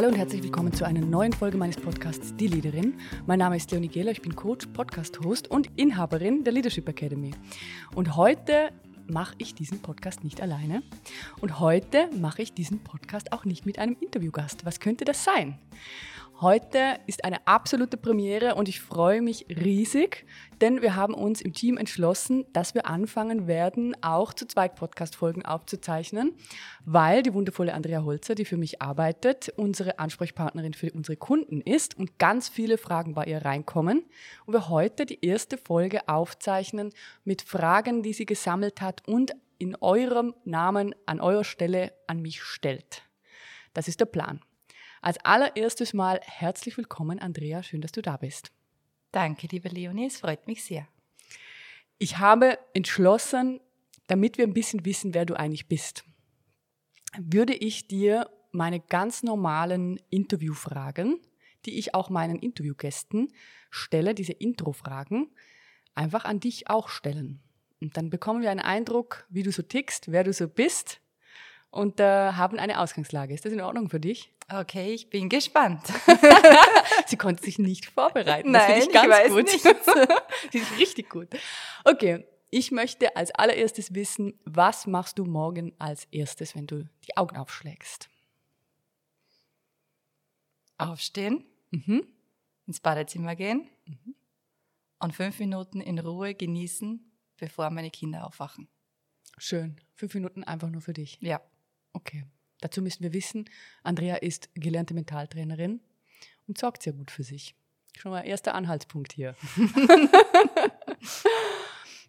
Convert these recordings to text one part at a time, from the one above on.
Hallo und herzlich willkommen zu einer neuen Folge meines Podcasts Die Leaderin. Mein Name ist Leonie Gehler, ich bin Coach, Podcast-Host und Inhaberin der Leadership Academy. Und heute mache ich diesen Podcast nicht alleine. Und heute mache ich diesen Podcast auch nicht mit einem Interviewgast. Was könnte das sein? Heute ist eine absolute Premiere und ich freue mich riesig, denn wir haben uns im Team entschlossen, dass wir anfangen werden, auch zu zweit Podcast-Folgen aufzuzeichnen, weil die wundervolle Andrea Holzer, die für mich arbeitet, unsere Ansprechpartnerin für unsere Kunden ist und ganz viele Fragen bei ihr reinkommen und wir heute die erste Folge aufzeichnen mit Fragen, die sie gesammelt hat und in eurem Namen an eurer Stelle an mich stellt. Das ist der Plan. Als allererstes Mal herzlich willkommen, Andrea. Schön, dass du da bist. Danke, liebe Leonie. Es freut mich sehr. Ich habe entschlossen, damit wir ein bisschen wissen, wer du eigentlich bist, würde ich dir meine ganz normalen Interviewfragen, die ich auch meinen Interviewgästen stelle, diese Introfragen, einfach an dich auch stellen. Und dann bekommen wir einen Eindruck, wie du so tickst, wer du so bist und äh, haben eine Ausgangslage. Ist das in Ordnung für dich? Okay, ich bin gespannt. Sie konnte sich nicht vorbereiten. Das Nein, ich, ganz ich weiß gut. nicht. Sie ist richtig gut. Okay, ich möchte als allererstes wissen, was machst du morgen als erstes, wenn du die Augen aufschlägst? Aufstehen, mhm. ins Badezimmer gehen mhm. und fünf Minuten in Ruhe genießen, bevor meine Kinder aufwachen. Schön. Fünf Minuten einfach nur für dich. Ja. Okay. Dazu müssen wir wissen, Andrea ist gelernte Mentaltrainerin und sorgt sehr gut für sich. Schon mal erster Anhaltspunkt hier.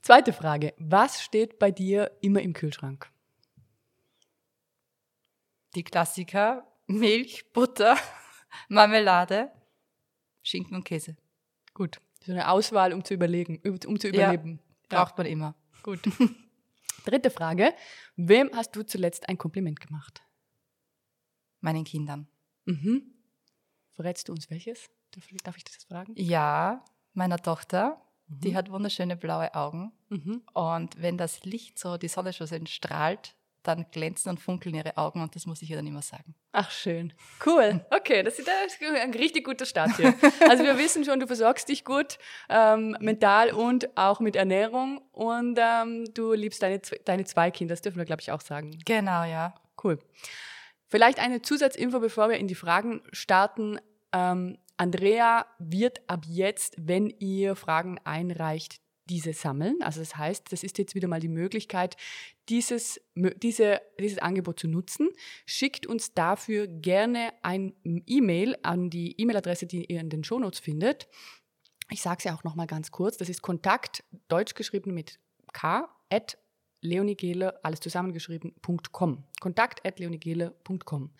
Zweite Frage. Was steht bei dir immer im Kühlschrank? Die Klassiker. Milch, Butter, Marmelade, Schinken und Käse. Gut. So eine Auswahl, um zu überlegen, um zu überleben. Ja, braucht man immer. Gut. Dritte Frage. Wem hast du zuletzt ein Kompliment gemacht? Meinen Kindern. Mhm. Verrätst du uns welches? Darf ich das fragen? Ja, meiner Tochter. Mhm. Die hat wunderschöne blaue Augen. Mhm. Und wenn das Licht so, die Sonne schon so strahlt, dann glänzen und funkeln ihre Augen und das muss ich ihr dann immer sagen. Ach, schön. Cool. Okay, das ist ein richtig guter Start hier. Also wir wissen schon, du versorgst dich gut, ähm, mental und auch mit Ernährung und ähm, du liebst deine, deine zwei Kinder, das dürfen wir, glaube ich, auch sagen. Genau, ja. Cool. Vielleicht eine Zusatzinfo, bevor wir in die Fragen starten. Ähm, Andrea wird ab jetzt, wenn ihr Fragen einreicht, diese sammeln. Also das heißt, das ist jetzt wieder mal die Möglichkeit, dieses, diese, dieses Angebot zu nutzen. Schickt uns dafür gerne ein E-Mail an die E-Mail-Adresse, die ihr in den Shownotes findet. Ich sage es ja auch nochmal ganz kurz. Das ist Kontakt, deutsch geschrieben mit k, at leonigele, alles zusammengeschrieben.com. Kontakt at leonigele.com.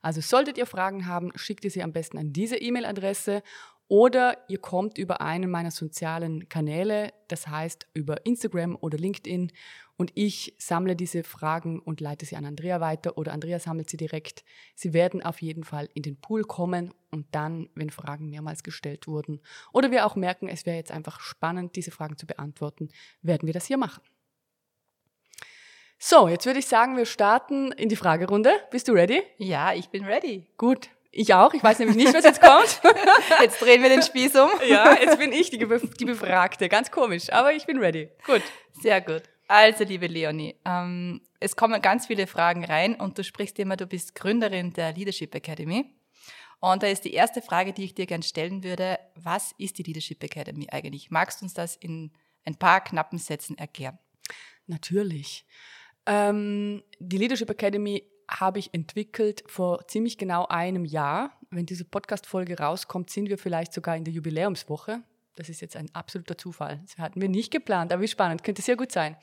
Also solltet ihr Fragen haben, schickt ihr sie am besten an diese E-Mail-Adresse oder ihr kommt über einen meiner sozialen Kanäle, das heißt über Instagram oder LinkedIn und ich sammle diese Fragen und leite sie an Andrea weiter oder Andrea sammelt sie direkt. Sie werden auf jeden Fall in den Pool kommen und dann, wenn Fragen mehrmals gestellt wurden oder wir auch merken, es wäre jetzt einfach spannend, diese Fragen zu beantworten, werden wir das hier machen. So, jetzt würde ich sagen, wir starten in die Fragerunde. Bist du ready? Ja, ich bin ready. Gut. Ich auch. Ich weiß nämlich nicht, was jetzt kommt. Jetzt drehen wir den Spieß um. Ja, jetzt bin ich die, die Befragte. Ganz komisch, aber ich bin ready. Gut. Sehr gut. Also, liebe Leonie, ähm, es kommen ganz viele Fragen rein und du sprichst immer, du bist Gründerin der Leadership Academy. Und da ist die erste Frage, die ich dir gerne stellen würde, was ist die Leadership Academy eigentlich? Magst du uns das in ein paar knappen Sätzen erklären? Natürlich. Ähm, die Leadership Academy habe ich entwickelt vor ziemlich genau einem Jahr. Wenn diese Podcast-Folge rauskommt, sind wir vielleicht sogar in der Jubiläumswoche. Das ist jetzt ein absoluter Zufall. Das hatten wir nicht geplant, aber wie spannend, könnte sehr gut sein.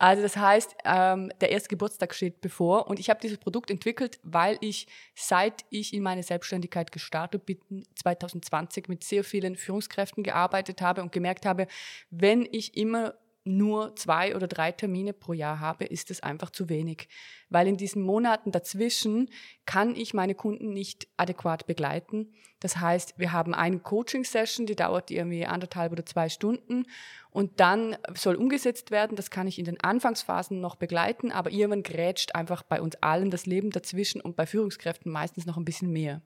Also das heißt, ähm, der erste Geburtstag steht bevor und ich habe dieses Produkt entwickelt, weil ich, seit ich in meine Selbstständigkeit gestartet bin, 2020 mit sehr vielen Führungskräften gearbeitet habe und gemerkt habe, wenn ich immer nur zwei oder drei Termine pro Jahr habe, ist es einfach zu wenig. Weil in diesen Monaten dazwischen kann ich meine Kunden nicht adäquat begleiten. Das heißt, wir haben eine Coaching-Session, die dauert irgendwie anderthalb oder zwei Stunden und dann soll umgesetzt werden. Das kann ich in den Anfangsphasen noch begleiten, aber irgendwann grätscht einfach bei uns allen das Leben dazwischen und bei Führungskräften meistens noch ein bisschen mehr.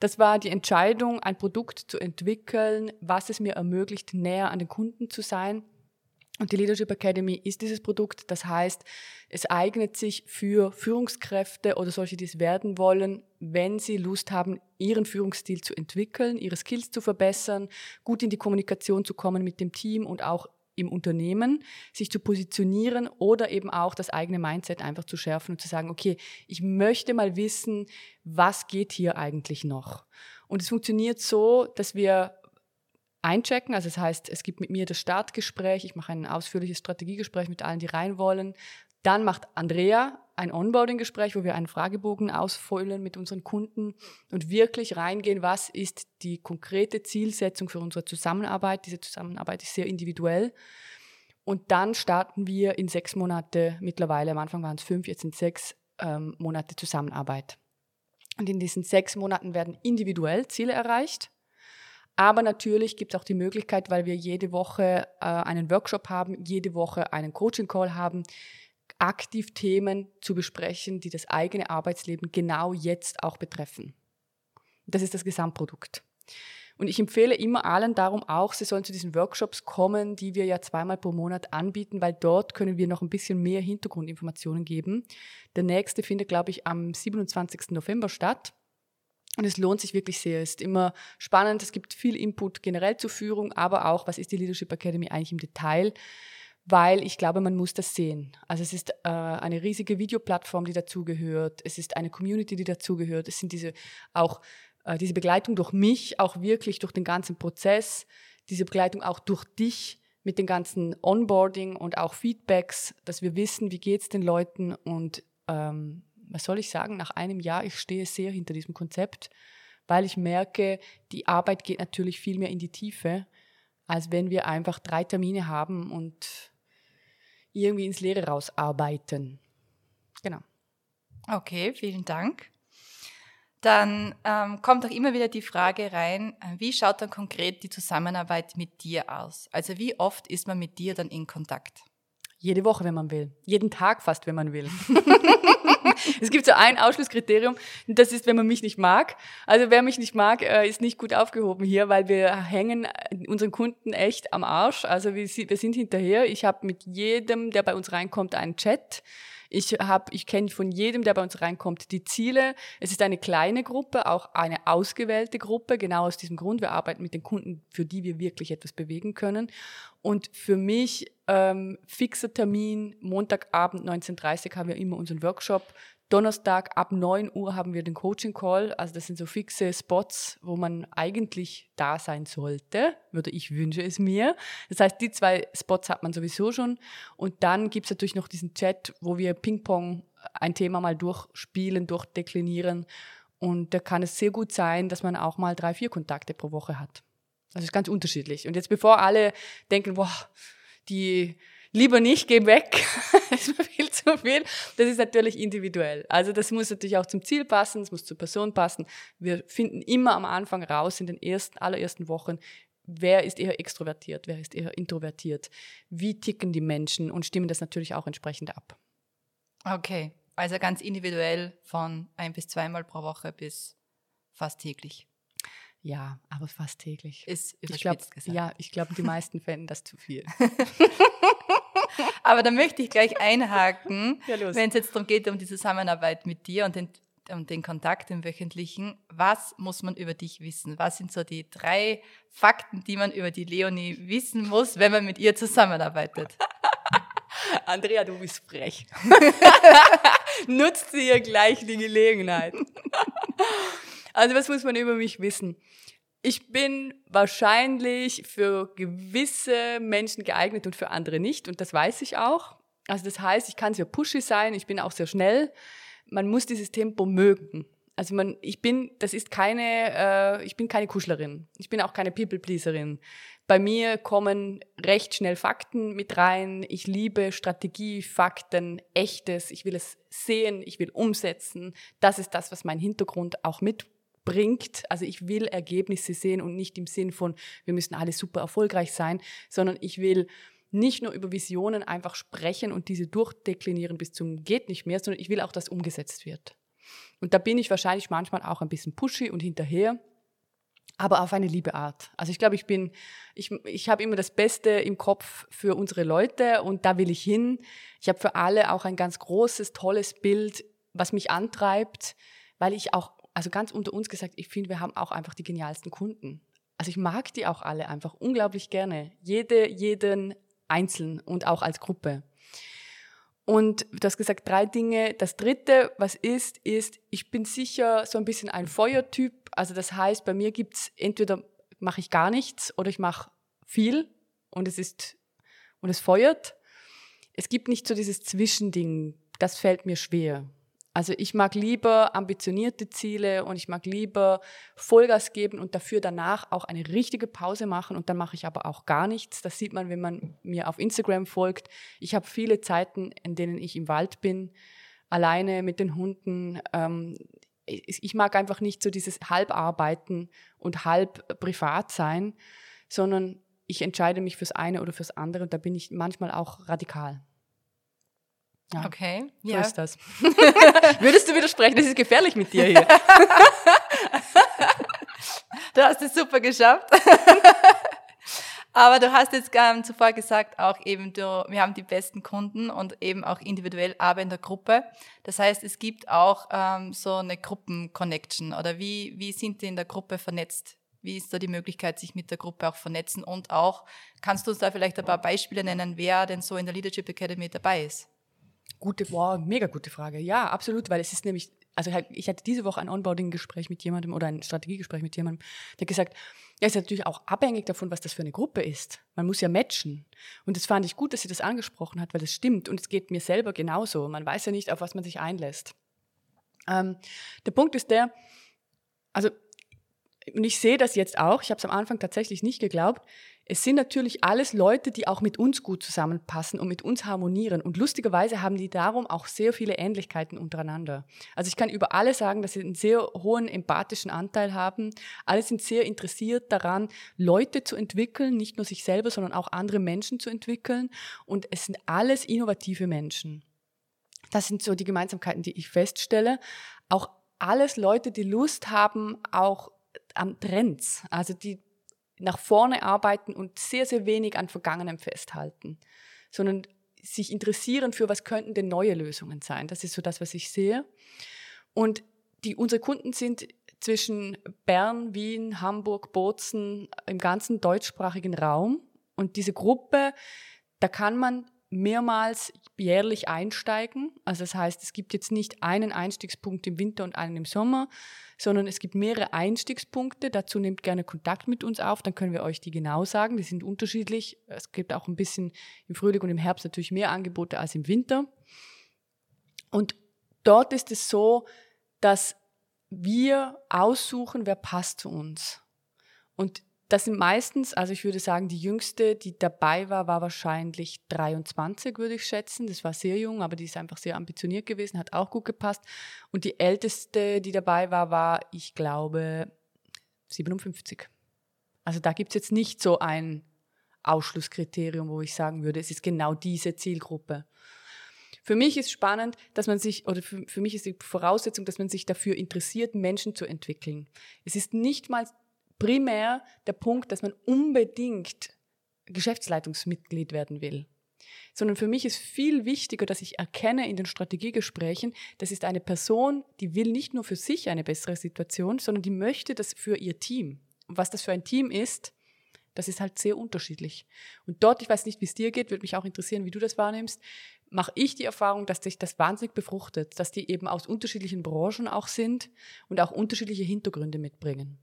Das war die Entscheidung, ein Produkt zu entwickeln, was es mir ermöglicht, näher an den Kunden zu sein und die Leadership Academy ist dieses Produkt. Das heißt, es eignet sich für Führungskräfte oder solche, die es werden wollen, wenn sie Lust haben, ihren Führungsstil zu entwickeln, ihre Skills zu verbessern, gut in die Kommunikation zu kommen mit dem Team und auch im Unternehmen, sich zu positionieren oder eben auch das eigene Mindset einfach zu schärfen und zu sagen, okay, ich möchte mal wissen, was geht hier eigentlich noch? Und es funktioniert so, dass wir einchecken. Also das heißt, es gibt mit mir das Startgespräch, ich mache ein ausführliches Strategiegespräch mit allen, die rein wollen. Dann macht Andrea ein Onboarding-Gespräch, wo wir einen Fragebogen ausfüllen mit unseren Kunden und wirklich reingehen, was ist die konkrete Zielsetzung für unsere Zusammenarbeit. Diese Zusammenarbeit ist sehr individuell. Und dann starten wir in sechs Monate, mittlerweile am Anfang waren es fünf, jetzt sind sechs ähm, Monate Zusammenarbeit. Und in diesen sechs Monaten werden individuell Ziele erreicht. Aber natürlich gibt es auch die Möglichkeit, weil wir jede Woche äh, einen Workshop haben, jede Woche einen Coaching-Call haben, aktiv Themen zu besprechen, die das eigene Arbeitsleben genau jetzt auch betreffen. Das ist das Gesamtprodukt. Und ich empfehle immer allen darum auch, sie sollen zu diesen Workshops kommen, die wir ja zweimal pro Monat anbieten, weil dort können wir noch ein bisschen mehr Hintergrundinformationen geben. Der nächste findet, glaube ich, am 27. November statt. Und es lohnt sich wirklich sehr. Es ist immer spannend. Es gibt viel Input generell zur Führung, aber auch, was ist die Leadership Academy eigentlich im Detail? Weil ich glaube, man muss das sehen. Also es ist äh, eine riesige Videoplattform, die dazugehört. Es ist eine Community, die dazugehört. Es sind diese auch äh, diese Begleitung durch mich, auch wirklich durch den ganzen Prozess. Diese Begleitung auch durch dich mit den ganzen Onboarding und auch Feedbacks, dass wir wissen, wie geht's den Leuten und ähm, was soll ich sagen, nach einem Jahr, ich stehe sehr hinter diesem Konzept, weil ich merke, die Arbeit geht natürlich viel mehr in die Tiefe, als wenn wir einfach drei Termine haben und irgendwie ins Leere rausarbeiten. Genau. Okay, vielen Dank. Dann ähm, kommt auch immer wieder die Frage rein, äh, wie schaut dann konkret die Zusammenarbeit mit dir aus? Also wie oft ist man mit dir dann in Kontakt? Jede Woche, wenn man will. Jeden Tag fast, wenn man will. es gibt so ein Ausschlusskriterium, das ist, wenn man mich nicht mag. Also wer mich nicht mag, äh, ist nicht gut aufgehoben hier, weil wir hängen unseren Kunden echt am Arsch. Also wir sind hinterher. Ich habe mit jedem, der bei uns reinkommt, einen Chat. Ich habe, ich kenne von jedem, der bei uns reinkommt, die Ziele. Es ist eine kleine Gruppe, auch eine ausgewählte Gruppe, genau aus diesem Grund. Wir arbeiten mit den Kunden, für die wir wirklich etwas bewegen können. Und für mich ähm, fixer Termin, Montagabend 19.30 Uhr haben wir immer unseren Workshop. Donnerstag ab 9 Uhr haben wir den Coaching Call. Also das sind so fixe Spots, wo man eigentlich da sein sollte, würde ich wünsche es mir. Das heißt, die zwei Spots hat man sowieso schon. Und dann gibt es natürlich noch diesen Chat, wo wir Ping-Pong ein Thema mal durchspielen, durchdeklinieren. Und da kann es sehr gut sein, dass man auch mal drei, vier Kontakte pro Woche hat. Also ist ganz unterschiedlich. Und jetzt bevor alle denken, boah, die lieber nicht, geh weg, das ist mir viel zu viel. Das ist natürlich individuell. Also das muss natürlich auch zum Ziel passen, es muss zur Person passen. Wir finden immer am Anfang raus, in den ersten, allerersten Wochen, wer ist eher extrovertiert, wer ist eher introvertiert, wie ticken die Menschen und stimmen das natürlich auch entsprechend ab. Okay, also ganz individuell von ein bis zweimal pro Woche bis fast täglich. Ja, aber fast täglich. Ist ich glaub, gesagt. Ja, ich glaube, die meisten fänden das zu viel. Aber da möchte ich gleich einhaken, ja, wenn es jetzt darum geht, um die Zusammenarbeit mit dir und den, um den Kontakt im Wöchentlichen. Was muss man über dich wissen? Was sind so die drei Fakten, die man über die Leonie wissen muss, wenn man mit ihr zusammenarbeitet? Andrea, du bist frech. Nutzt sie ihr gleich die Gelegenheit. also was muss man über mich wissen? Ich bin wahrscheinlich für gewisse Menschen geeignet und für andere nicht. Und das weiß ich auch. Also das heißt, ich kann sehr pushy sein, ich bin auch sehr schnell. Man muss dieses Tempo mögen. Also man, ich bin, das ist keine, äh, ich bin keine Kuschlerin. Ich bin auch keine People-Pleaserin. Bei mir kommen recht schnell Fakten mit rein. Ich liebe Strategie, Fakten, echtes. Ich will es sehen, ich will umsetzen. Das ist das, was mein Hintergrund auch mitbringt. Also ich will Ergebnisse sehen und nicht im Sinn von, wir müssen alle super erfolgreich sein, sondern ich will nicht nur über Visionen einfach sprechen und diese durchdeklinieren bis zum geht nicht mehr, sondern ich will auch, dass umgesetzt wird. Und da bin ich wahrscheinlich manchmal auch ein bisschen pushy und hinterher aber auf eine liebe Art. Also ich glaube, ich bin, ich, ich habe immer das Beste im Kopf für unsere Leute und da will ich hin. Ich habe für alle auch ein ganz großes, tolles Bild, was mich antreibt, weil ich auch, also ganz unter uns gesagt, ich finde, wir haben auch einfach die genialsten Kunden. Also ich mag die auch alle einfach unglaublich gerne. Jede, jeden einzeln und auch als Gruppe. Und du hast gesagt, drei Dinge. Das dritte, was ist, ist, ich bin sicher so ein bisschen ein Feuertyp. Also das heißt, bei mir gibt's entweder mache ich gar nichts oder ich mache viel und es ist und es feuert. Es gibt nicht so dieses Zwischending, das fällt mir schwer. Also ich mag lieber ambitionierte Ziele und ich mag lieber Vollgas geben und dafür danach auch eine richtige Pause machen und dann mache ich aber auch gar nichts. Das sieht man, wenn man mir auf Instagram folgt. Ich habe viele Zeiten, in denen ich im Wald bin, alleine mit den Hunden. Ähm, ich mag einfach nicht so dieses Halbarbeiten und halb privat sein, sondern ich entscheide mich fürs eine oder fürs andere und da bin ich manchmal auch radikal. Ja. Okay. So ja. ist das. Würdest du widersprechen? Das ist gefährlich mit dir hier. du hast es super geschafft. Aber du hast jetzt ähm, zuvor gesagt, auch eben, du, wir haben die besten Kunden und eben auch individuell, aber in der Gruppe. Das heißt, es gibt auch ähm, so eine Gruppenconnection oder wie, wie sind die in der Gruppe vernetzt? Wie ist da die Möglichkeit, sich mit der Gruppe auch vernetzen? Und auch, kannst du uns da vielleicht ein paar Beispiele nennen, wer denn so in der Leadership Academy dabei ist? Gute, wow, mega gute Frage. Ja, absolut, weil es ist nämlich, also ich hatte diese Woche ein Onboarding-Gespräch mit jemandem oder ein Strategiegespräch mit jemandem, der gesagt, ja, ist natürlich auch abhängig davon, was das für eine Gruppe ist. Man muss ja matchen. Und das fand ich gut, dass sie das angesprochen hat, weil das stimmt. Und es geht mir selber genauso. Man weiß ja nicht, auf was man sich einlässt. Ähm, der Punkt ist der, also, und ich sehe das jetzt auch, ich habe es am Anfang tatsächlich nicht geglaubt, es sind natürlich alles Leute, die auch mit uns gut zusammenpassen und mit uns harmonieren. Und lustigerweise haben die darum auch sehr viele Ähnlichkeiten untereinander. Also ich kann über alle sagen, dass sie einen sehr hohen empathischen Anteil haben. Alle sind sehr interessiert daran, Leute zu entwickeln, nicht nur sich selber, sondern auch andere Menschen zu entwickeln. Und es sind alles innovative Menschen. Das sind so die Gemeinsamkeiten, die ich feststelle. Auch alles Leute, die Lust haben, auch an Trends. Also die nach vorne arbeiten und sehr, sehr wenig an Vergangenem festhalten, sondern sich interessieren für, was könnten denn neue Lösungen sein. Das ist so das, was ich sehe. Und die, unsere Kunden sind zwischen Bern, Wien, Hamburg, Bozen, im ganzen deutschsprachigen Raum. Und diese Gruppe, da kann man mehrmals jährlich einsteigen. Also das heißt, es gibt jetzt nicht einen Einstiegspunkt im Winter und einen im Sommer, sondern es gibt mehrere Einstiegspunkte. Dazu nehmt gerne Kontakt mit uns auf, dann können wir euch die genau sagen. Die sind unterschiedlich. Es gibt auch ein bisschen im Frühling und im Herbst natürlich mehr Angebote als im Winter. Und dort ist es so, dass wir aussuchen, wer passt zu uns. Und das sind meistens, also ich würde sagen, die jüngste, die dabei war, war wahrscheinlich 23, würde ich schätzen. Das war sehr jung, aber die ist einfach sehr ambitioniert gewesen, hat auch gut gepasst. Und die älteste, die dabei war, war, ich glaube, 57. Also da gibt es jetzt nicht so ein Ausschlusskriterium, wo ich sagen würde, es ist genau diese Zielgruppe. Für mich ist spannend, dass man sich, oder für, für mich ist die Voraussetzung, dass man sich dafür interessiert, Menschen zu entwickeln. Es ist nicht mal primär der Punkt, dass man unbedingt Geschäftsleitungsmitglied werden will. Sondern für mich ist viel wichtiger, dass ich erkenne in den Strategiegesprächen, das ist eine Person, die will nicht nur für sich eine bessere Situation, sondern die möchte das für ihr Team. Und was das für ein Team ist, das ist halt sehr unterschiedlich. Und dort, ich weiß nicht, wie es dir geht, würde mich auch interessieren, wie du das wahrnimmst, mache ich die Erfahrung, dass sich das wahnsinnig befruchtet, dass die eben aus unterschiedlichen Branchen auch sind und auch unterschiedliche Hintergründe mitbringen.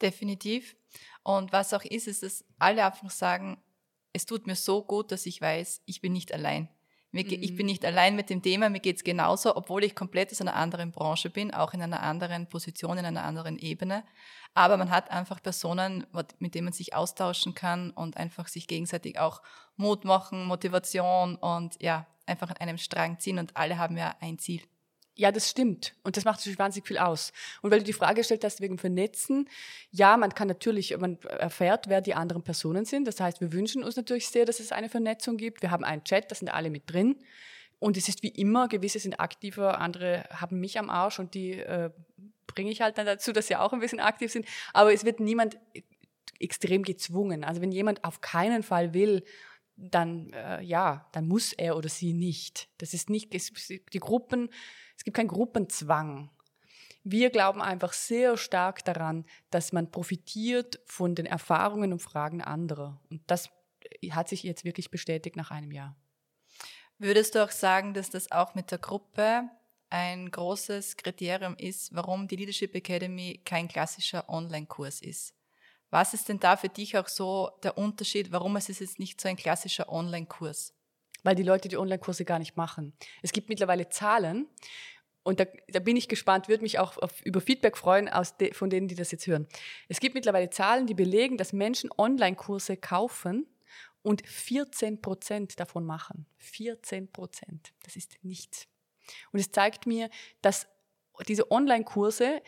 Definitiv. Und was auch ist, ist, dass alle einfach sagen, es tut mir so gut, dass ich weiß, ich bin nicht allein. Ich bin nicht allein mit dem Thema, mir geht's genauso, obwohl ich komplett aus einer anderen Branche bin, auch in einer anderen Position, in einer anderen Ebene. Aber man hat einfach Personen, mit denen man sich austauschen kann und einfach sich gegenseitig auch Mut machen, Motivation und ja, einfach an einem Strang ziehen und alle haben ja ein Ziel. Ja, das stimmt. Und das macht natürlich wahnsinnig viel aus. Und weil du die Frage gestellt hast wegen Vernetzen, ja, man kann natürlich, man erfährt, wer die anderen Personen sind. Das heißt, wir wünschen uns natürlich sehr, dass es eine Vernetzung gibt. Wir haben einen Chat, da sind alle mit drin. Und es ist wie immer, gewisse sind aktiver, andere haben mich am Arsch und die äh, bringe ich halt dann dazu, dass sie auch ein bisschen aktiv sind. Aber es wird niemand extrem gezwungen. Also wenn jemand auf keinen Fall will, dann äh, ja, dann muss er oder sie nicht. Das ist nicht die Gruppen es gibt keinen Gruppenzwang. Wir glauben einfach sehr stark daran, dass man profitiert von den Erfahrungen und Fragen anderer. Und das hat sich jetzt wirklich bestätigt nach einem Jahr. Würdest du auch sagen, dass das auch mit der Gruppe ein großes Kriterium ist, warum die Leadership Academy kein klassischer Online-Kurs ist? Was ist denn da für dich auch so der Unterschied, warum es ist jetzt nicht so ein klassischer Online-Kurs? weil die Leute die Online-Kurse gar nicht machen. Es gibt mittlerweile Zahlen und da, da bin ich gespannt, würde mich auch auf, über Feedback freuen de, von denen, die das jetzt hören. Es gibt mittlerweile Zahlen, die belegen, dass Menschen Online-Kurse kaufen und 14 Prozent davon machen. 14 Prozent. Das ist nichts. Und es zeigt mir, dass diese Online-Kurse,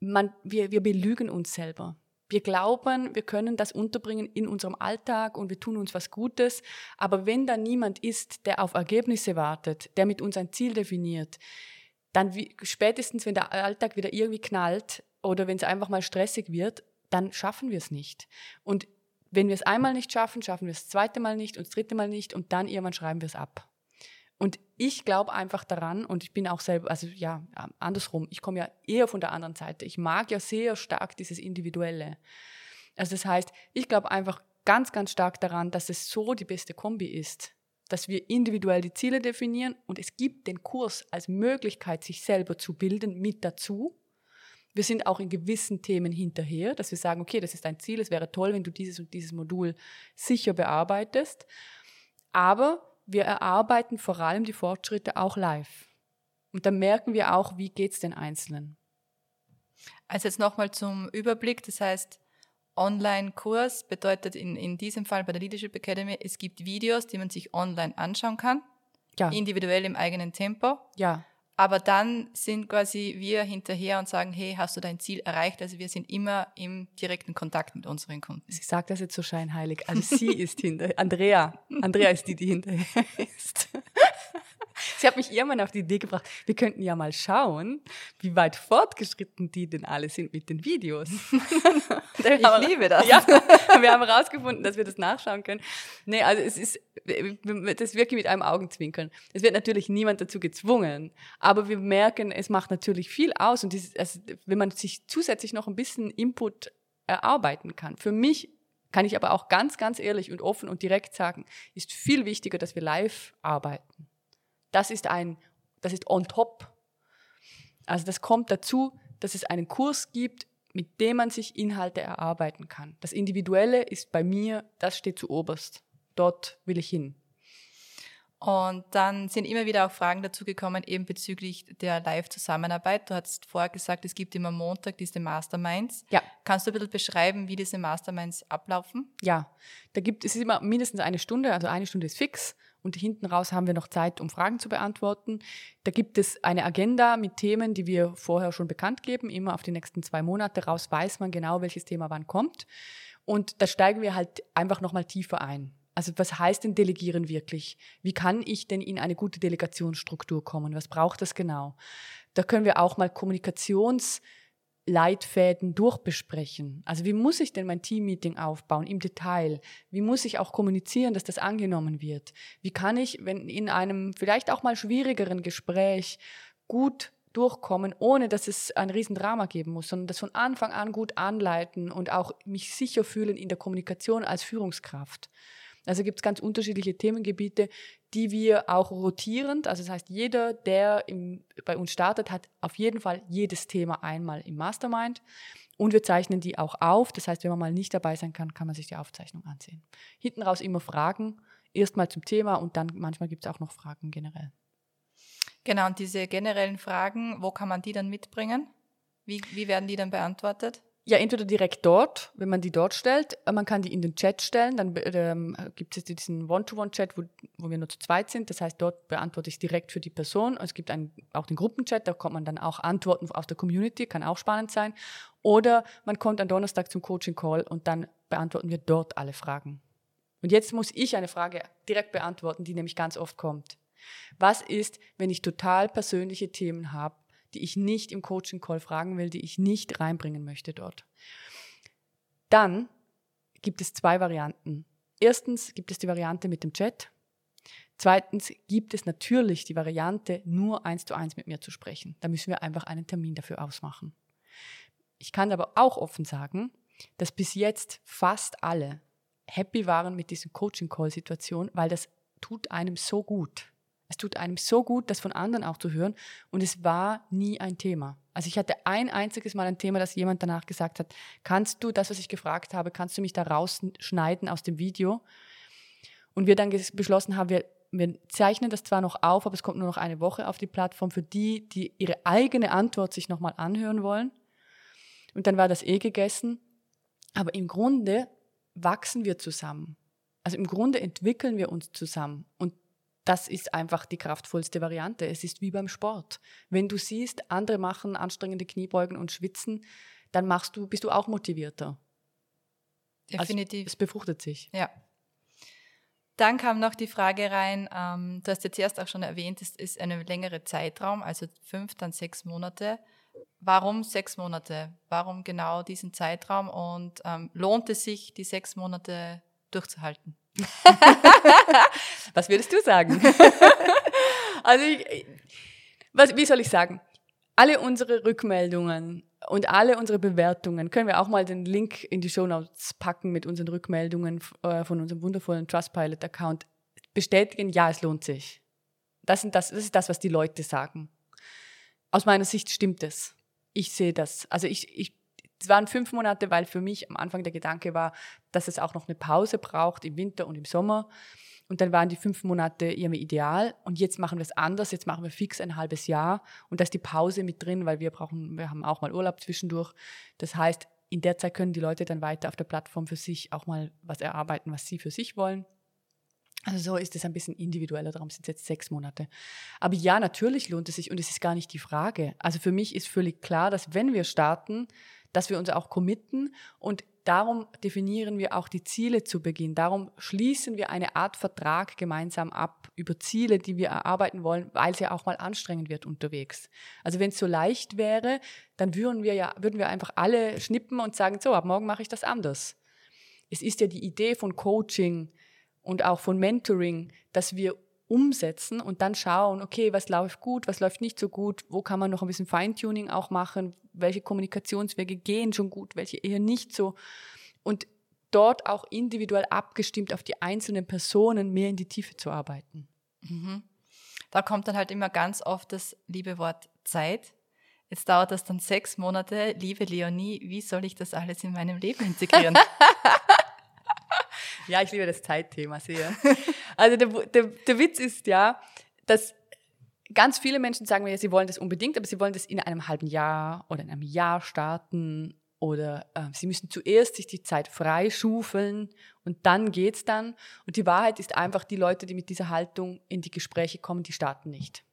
wir, wir belügen uns selber. Wir glauben, wir können das unterbringen in unserem Alltag und wir tun uns was Gutes. Aber wenn da niemand ist, der auf Ergebnisse wartet, der mit uns ein Ziel definiert, dann wie, spätestens, wenn der Alltag wieder irgendwie knallt oder wenn es einfach mal stressig wird, dann schaffen wir es nicht. Und wenn wir es einmal nicht schaffen, schaffen wir es zweite Mal nicht und das dritte Mal nicht und dann irgendwann schreiben wir es ab. Ich glaube einfach daran und ich bin auch selber, also ja, andersrum, ich komme ja eher von der anderen Seite. Ich mag ja sehr stark dieses Individuelle. Also das heißt, ich glaube einfach ganz, ganz stark daran, dass es so die beste Kombi ist, dass wir individuell die Ziele definieren und es gibt den Kurs als Möglichkeit, sich selber zu bilden, mit dazu. Wir sind auch in gewissen Themen hinterher, dass wir sagen, okay, das ist ein Ziel, es wäre toll, wenn du dieses und dieses Modul sicher bearbeitest. Aber wir erarbeiten vor allem die Fortschritte auch live. Und dann merken wir auch, wie geht es den Einzelnen. Also jetzt nochmal zum Überblick, das heißt, Online-Kurs bedeutet in, in diesem Fall bei der Leadership Academy, es gibt Videos, die man sich online anschauen kann, ja. individuell im eigenen Tempo. Ja. Aber dann sind quasi wir hinterher und sagen, hey, hast du dein Ziel erreicht? Also wir sind immer im direkten Kontakt mit unseren Kunden. Sie sagt das jetzt so scheinheilig. Also sie ist hinter, Andrea. Andrea ist die, die hinterher ist. Sie hat mich irgendwann auf die Idee gebracht, wir könnten ja mal schauen, wie weit fortgeschritten die denn alle sind mit den Videos. ich liebe das. Ja, wir haben herausgefunden, dass wir das nachschauen können. Nee, also es ist, das wirklich mit einem Augenzwinkern. Es wird natürlich niemand dazu gezwungen, aber wir merken, es macht natürlich viel aus und dieses, also wenn man sich zusätzlich noch ein bisschen Input erarbeiten kann. Für mich kann ich aber auch ganz, ganz ehrlich und offen und direkt sagen, ist viel wichtiger, dass wir live arbeiten. Das ist ein, das ist on top. Also das kommt dazu, dass es einen Kurs gibt, mit dem man sich Inhalte erarbeiten kann. Das Individuelle ist bei mir, das steht zu oberst. Dort will ich hin. Und dann sind immer wieder auch Fragen dazu gekommen, eben bezüglich der Live-Zusammenarbeit. Du hast vorher gesagt, es gibt immer Montag diese Masterminds. Ja. Kannst du ein bisschen beschreiben, wie diese Masterminds ablaufen? Ja, da gibt es immer mindestens eine Stunde, also eine Stunde ist fix und hinten raus haben wir noch Zeit, um Fragen zu beantworten. Da gibt es eine Agenda mit Themen, die wir vorher schon bekannt geben. Immer auf die nächsten zwei Monate raus weiß man genau, welches Thema wann kommt. Und da steigen wir halt einfach nochmal tiefer ein. Also was heißt denn Delegieren wirklich? Wie kann ich denn in eine gute Delegationsstruktur kommen? Was braucht das genau? Da können wir auch mal Kommunikations- Leitfäden durchbesprechen. Also wie muss ich denn mein Teammeeting aufbauen im Detail? Wie muss ich auch kommunizieren, dass das angenommen wird? Wie kann ich, wenn in einem vielleicht auch mal schwierigeren Gespräch gut durchkommen, ohne dass es ein Riesendrama geben muss, sondern das von Anfang an gut anleiten und auch mich sicher fühlen in der Kommunikation als Führungskraft. Also gibt es ganz unterschiedliche Themengebiete, die wir auch rotierend, also das heißt, jeder, der im, bei uns startet, hat auf jeden Fall jedes Thema einmal im Mastermind. Und wir zeichnen die auch auf. Das heißt, wenn man mal nicht dabei sein kann, kann man sich die Aufzeichnung ansehen. Hinten raus immer Fragen. erstmal zum Thema und dann manchmal gibt es auch noch Fragen generell. Genau, und diese generellen Fragen, wo kann man die dann mitbringen? Wie, wie werden die dann beantwortet? Ja, entweder direkt dort, wenn man die dort stellt. Äh, man kann die in den Chat stellen. Dann ähm, gibt es diesen One-to-One-Chat, wo, wo wir nur zu zweit sind. Das heißt, dort beantworte ich direkt für die Person. Es gibt einen, auch den Gruppenchat, da kommt man dann auch Antworten aus der Community, kann auch spannend sein. Oder man kommt am Donnerstag zum Coaching-Call und dann beantworten wir dort alle Fragen. Und jetzt muss ich eine Frage direkt beantworten, die nämlich ganz oft kommt. Was ist, wenn ich total persönliche Themen habe? Die ich nicht im Coaching-Call fragen will, die ich nicht reinbringen möchte dort. Dann gibt es zwei Varianten. Erstens gibt es die Variante mit dem Chat. Zweitens gibt es natürlich die Variante, nur eins zu eins mit mir zu sprechen. Da müssen wir einfach einen Termin dafür ausmachen. Ich kann aber auch offen sagen, dass bis jetzt fast alle happy waren mit diesen Coaching-Call-Situationen, weil das tut einem so gut. Es tut einem so gut, das von anderen auch zu hören. Und es war nie ein Thema. Also ich hatte ein einziges Mal ein Thema, dass jemand danach gesagt hat, kannst du das, was ich gefragt habe, kannst du mich da rausschneiden aus dem Video? Und wir dann beschlossen haben, wir, wir zeichnen das zwar noch auf, aber es kommt nur noch eine Woche auf die Plattform für die, die ihre eigene Antwort sich nochmal anhören wollen. Und dann war das eh gegessen. Aber im Grunde wachsen wir zusammen. Also im Grunde entwickeln wir uns zusammen. Und das ist einfach die kraftvollste Variante. Es ist wie beim Sport. Wenn du siehst, andere machen anstrengende Kniebeugen und schwitzen, dann machst du, bist du auch motivierter. Also Definitiv. Also es befruchtet sich. Ja. Dann kam noch die Frage rein, ähm, du hast jetzt erst auch schon erwähnt, es ist ein längerer Zeitraum, also fünf, dann sechs Monate. Warum sechs Monate? Warum genau diesen Zeitraum? Und ähm, lohnt es sich, die sechs Monate durchzuhalten? was würdest du sagen? also, ich, was, wie soll ich sagen? Alle unsere Rückmeldungen und alle unsere Bewertungen, können wir auch mal den Link in die Show Notes packen mit unseren Rückmeldungen äh, von unserem wundervollen Trustpilot-Account, bestätigen, ja, es lohnt sich. Das, sind das, das ist das, was die Leute sagen. Aus meiner Sicht stimmt es. Ich sehe das. Also ich, ich es waren fünf Monate, weil für mich am Anfang der Gedanke war, dass es auch noch eine Pause braucht im Winter und im Sommer. Und dann waren die fünf Monate irgendwie ideal. Und jetzt machen wir es anders. Jetzt machen wir fix ein halbes Jahr. Und da ist die Pause mit drin, weil wir brauchen, wir haben auch mal Urlaub zwischendurch. Das heißt, in der Zeit können die Leute dann weiter auf der Plattform für sich auch mal was erarbeiten, was sie für sich wollen. Also so ist es ein bisschen individueller, darum sind es jetzt sechs Monate. Aber ja, natürlich lohnt es sich und es ist gar nicht die Frage. Also für mich ist völlig klar, dass wenn wir starten, dass wir uns auch committen und darum definieren wir auch die Ziele zu Beginn. Darum schließen wir eine Art Vertrag gemeinsam ab über Ziele, die wir erarbeiten wollen, weil es ja auch mal anstrengend wird unterwegs. Also wenn es so leicht wäre, dann würden wir ja, würden wir einfach alle schnippen und sagen, so, ab morgen mache ich das anders. Es ist ja die Idee von Coaching und auch von Mentoring, dass wir umsetzen und dann schauen, okay, was läuft gut, was läuft nicht so gut, wo kann man noch ein bisschen Feintuning auch machen, welche Kommunikationswege gehen schon gut, welche eher nicht so. Und dort auch individuell abgestimmt auf die einzelnen Personen mehr in die Tiefe zu arbeiten. Mhm. Da kommt dann halt immer ganz oft das liebe Wort Zeit. Jetzt dauert das dann sechs Monate. Liebe Leonie, wie soll ich das alles in meinem Leben integrieren? ja, ich liebe das Zeitthema sehr. Also der, der, der Witz ist ja, dass ganz viele Menschen sagen mir, sie wollen das unbedingt, aber sie wollen das in einem halben Jahr oder in einem Jahr starten oder äh, sie müssen zuerst sich die Zeit freischufeln und dann geht's dann. Und die Wahrheit ist einfach, die Leute, die mit dieser Haltung in die Gespräche kommen, die starten nicht.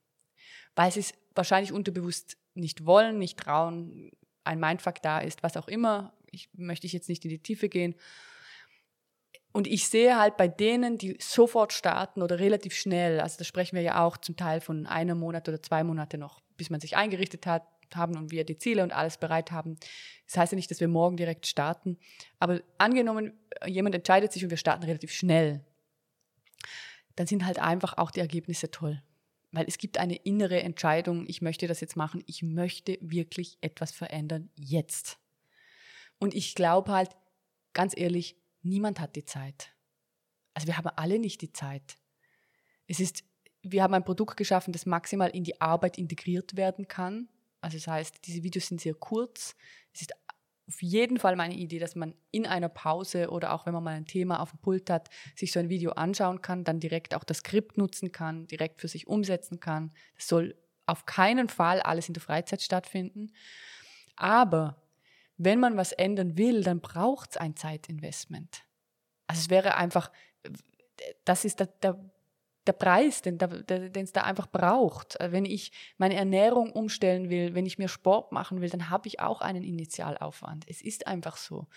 Weil sie es wahrscheinlich unterbewusst nicht wollen, nicht trauen, ein Mindfuck da ist, was auch immer. Ich möchte ich jetzt nicht in die Tiefe gehen. Und ich sehe halt bei denen, die sofort starten oder relativ schnell, also da sprechen wir ja auch zum Teil von einem Monat oder zwei Monate noch, bis man sich eingerichtet hat, haben und wir die Ziele und alles bereit haben. Das heißt ja nicht, dass wir morgen direkt starten. Aber angenommen, jemand entscheidet sich und wir starten relativ schnell, dann sind halt einfach auch die Ergebnisse toll. Weil es gibt eine innere Entscheidung, ich möchte das jetzt machen, ich möchte wirklich etwas verändern jetzt. Und ich glaube halt, ganz ehrlich, Niemand hat die Zeit. Also wir haben alle nicht die Zeit. Es ist, wir haben ein Produkt geschaffen, das maximal in die Arbeit integriert werden kann. Also das heißt, diese Videos sind sehr kurz. Es ist auf jeden Fall meine Idee, dass man in einer Pause oder auch wenn man mal ein Thema auf dem Pult hat, sich so ein Video anschauen kann, dann direkt auch das Skript nutzen kann, direkt für sich umsetzen kann. Das soll auf keinen Fall alles in der Freizeit stattfinden. Aber wenn man was ändern will, dann braucht es ein Zeitinvestment. Also es wäre einfach, das ist der, der, der Preis, den es da einfach braucht. Wenn ich meine Ernährung umstellen will, wenn ich mir Sport machen will, dann habe ich auch einen Initialaufwand. Es ist einfach so.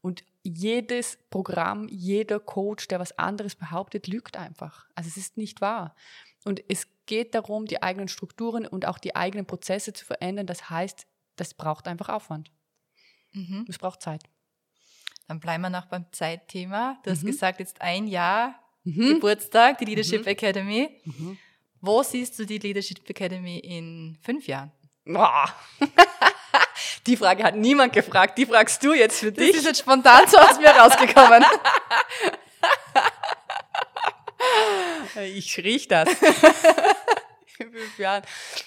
Und jedes Programm, jeder Coach, der was anderes behauptet, lügt einfach. Also es ist nicht wahr. Und es geht darum, die eigenen Strukturen und auch die eigenen Prozesse zu verändern. Das heißt, das braucht einfach Aufwand. Mhm. Es braucht Zeit. Dann bleiben wir noch beim Zeitthema. Du mhm. hast gesagt, jetzt ein Jahr mhm. Geburtstag, die Leadership mhm. Academy. Mhm. Wo siehst du die Leadership Academy in fünf Jahren? Boah. Die Frage hat niemand gefragt, die fragst du jetzt für dich. Das ist jetzt spontan so aus mir rausgekommen. Ich riech das. in fünf Jahren.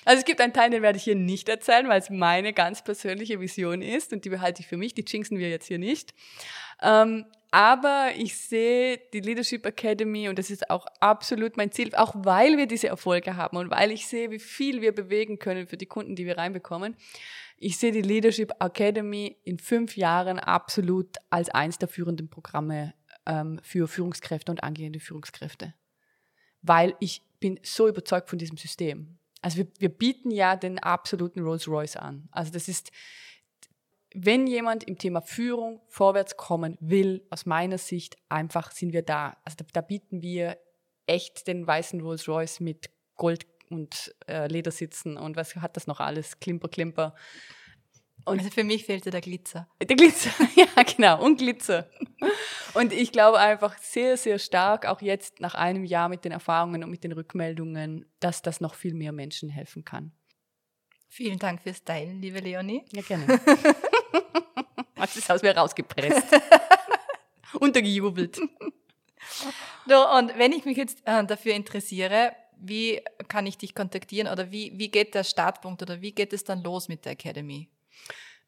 Also es gibt einen Teil, den werde ich hier nicht erzählen, weil es meine ganz persönliche Vision ist und die behalte ich für mich, die jinxen wir jetzt hier nicht. Ähm, aber ich sehe die Leadership Academy und das ist auch absolut mein Ziel, auch weil wir diese Erfolge haben und weil ich sehe, wie viel wir bewegen können für die Kunden, die wir reinbekommen. Ich sehe die Leadership Academy in fünf Jahren absolut als eins der führenden Programme ähm, für Führungskräfte und angehende Führungskräfte. Weil ich bin so überzeugt von diesem System. Also wir, wir bieten ja den absoluten Rolls Royce an. Also das ist, wenn jemand im Thema Führung vorwärts kommen will, aus meiner Sicht einfach sind wir da. Also da, da bieten wir echt den weißen Rolls Royce mit Gold und äh, Ledersitzen und was hat das noch alles? Klimper, Klimper. Und also für mich fehlte der Glitzer. Der Glitzer, ja genau, und Glitzer. Und ich glaube einfach sehr, sehr stark, auch jetzt nach einem Jahr mit den Erfahrungen und mit den Rückmeldungen, dass das noch viel mehr Menschen helfen kann. Vielen Dank fürs Teilen, liebe Leonie. Ja, gerne. Hat das aus mir rausgepresst. Untergejubelt. So, und wenn ich mich jetzt äh, dafür interessiere, wie kann ich dich kontaktieren oder wie, wie geht der Startpunkt oder wie geht es dann los mit der Academy?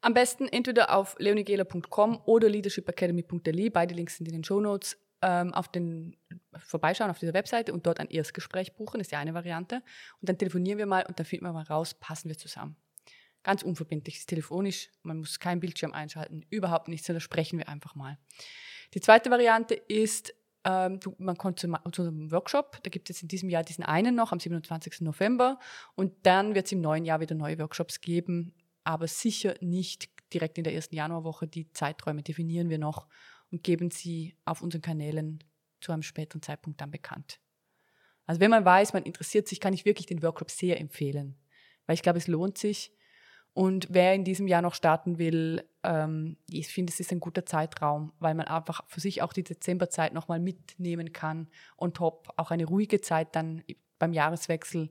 Am besten entweder auf leonigela.com oder leadershipacademy.de, beide Links sind in den Show Notes, ähm, auf den vorbeischauen auf dieser Webseite und dort ein Erstgespräch buchen, das ist die eine Variante. Und dann telefonieren wir mal und dann finden wir mal raus, passen wir zusammen. Ganz unverbindlich, ist telefonisch, man muss keinen Bildschirm einschalten, überhaupt nichts, sondern sprechen wir einfach mal. Die zweite Variante ist, ähm, man kommt zu, zu unserem Workshop, da gibt es in diesem Jahr diesen einen noch am 27. November und dann wird es im neuen Jahr wieder neue Workshops geben, aber sicher nicht direkt in der ersten Januarwoche. Die Zeiträume definieren wir noch und geben sie auf unseren Kanälen zu einem späteren Zeitpunkt dann bekannt. Also wenn man weiß, man interessiert sich, kann ich wirklich den Workshop sehr empfehlen, weil ich glaube, es lohnt sich. Und wer in diesem Jahr noch starten will, ähm, ich finde, es ist ein guter Zeitraum, weil man einfach für sich auch die Dezemberzeit nochmal mitnehmen kann. On top auch eine ruhige Zeit dann beim Jahreswechsel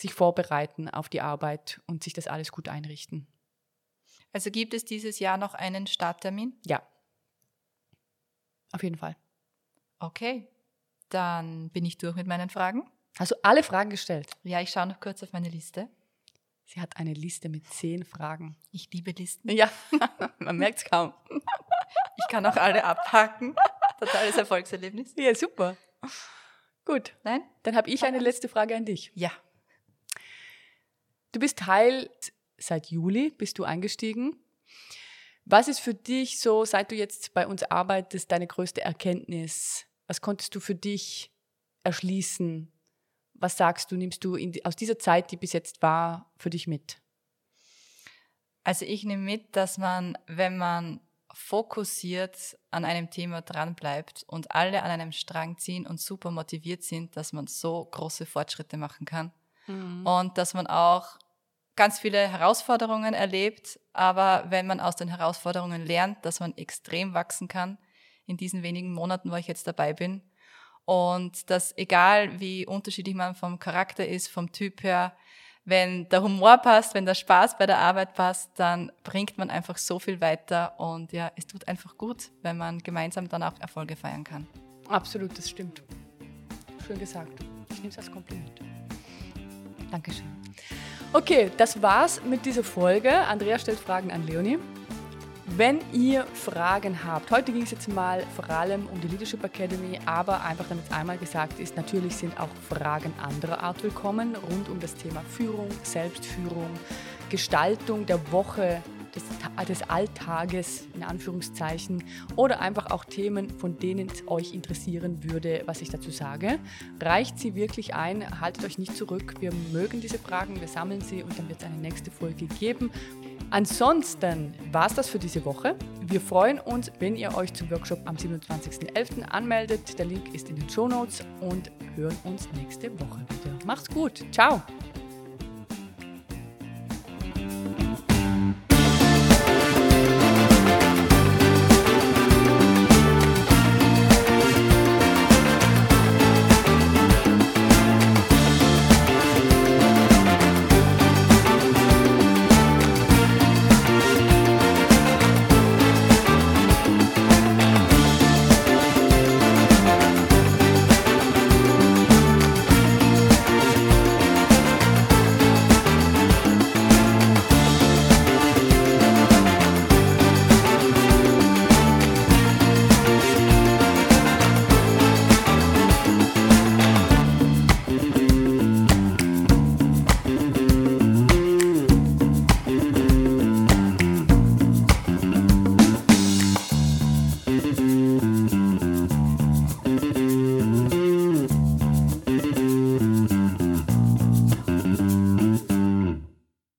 sich vorbereiten auf die Arbeit und sich das alles gut einrichten. Also gibt es dieses Jahr noch einen Starttermin? Ja. Auf jeden Fall. Okay, dann bin ich durch mit meinen Fragen. Hast du alle Fragen gestellt? Ja, ich schaue noch kurz auf meine Liste. Sie hat eine Liste mit zehn Fragen. Ich liebe Listen. Ja, man merkt es kaum. Ich kann auch alle abhaken. Totales Erfolgserlebnis. Ja, super. Gut. Nein? Dann habe ich eine letzte Frage an dich. Ja. Du bist Teil, seit Juli bist du eingestiegen. Was ist für dich so, seit du jetzt bei uns arbeitest, deine größte Erkenntnis? Was konntest du für dich erschließen? Was sagst du, nimmst du die, aus dieser Zeit, die bis jetzt war, für dich mit? Also ich nehme mit, dass man, wenn man fokussiert an einem Thema dranbleibt und alle an einem Strang ziehen und super motiviert sind, dass man so große Fortschritte machen kann. Mhm. Und dass man auch ganz viele Herausforderungen erlebt, aber wenn man aus den Herausforderungen lernt, dass man extrem wachsen kann in diesen wenigen Monaten, wo ich jetzt dabei bin. Und dass egal wie unterschiedlich man vom Charakter ist, vom Typ her, wenn der Humor passt, wenn der Spaß bei der Arbeit passt, dann bringt man einfach so viel weiter und ja, es tut einfach gut, wenn man gemeinsam dann auch Erfolge feiern kann. Absolut, das stimmt. Schön gesagt. Ich nehme es als Kompliment. Dankeschön. Okay, das war's mit dieser Folge. Andrea stellt Fragen an Leonie. Wenn ihr Fragen habt, heute ging es jetzt mal vor allem um die Leadership Academy, aber einfach damit es einmal gesagt ist, natürlich sind auch Fragen anderer Art willkommen rund um das Thema Führung, Selbstführung, Gestaltung der Woche, des, des Alltages in Anführungszeichen oder einfach auch Themen, von denen es euch interessieren würde, was ich dazu sage. Reicht sie wirklich ein, haltet euch nicht zurück. Wir mögen diese Fragen, wir sammeln sie und dann wird es eine nächste Folge geben. Ansonsten war es das für diese Woche. Wir freuen uns, wenn ihr euch zum Workshop am 27.11. anmeldet. Der Link ist in den Show Notes und hören uns nächste Woche wieder. Macht's gut. Ciao.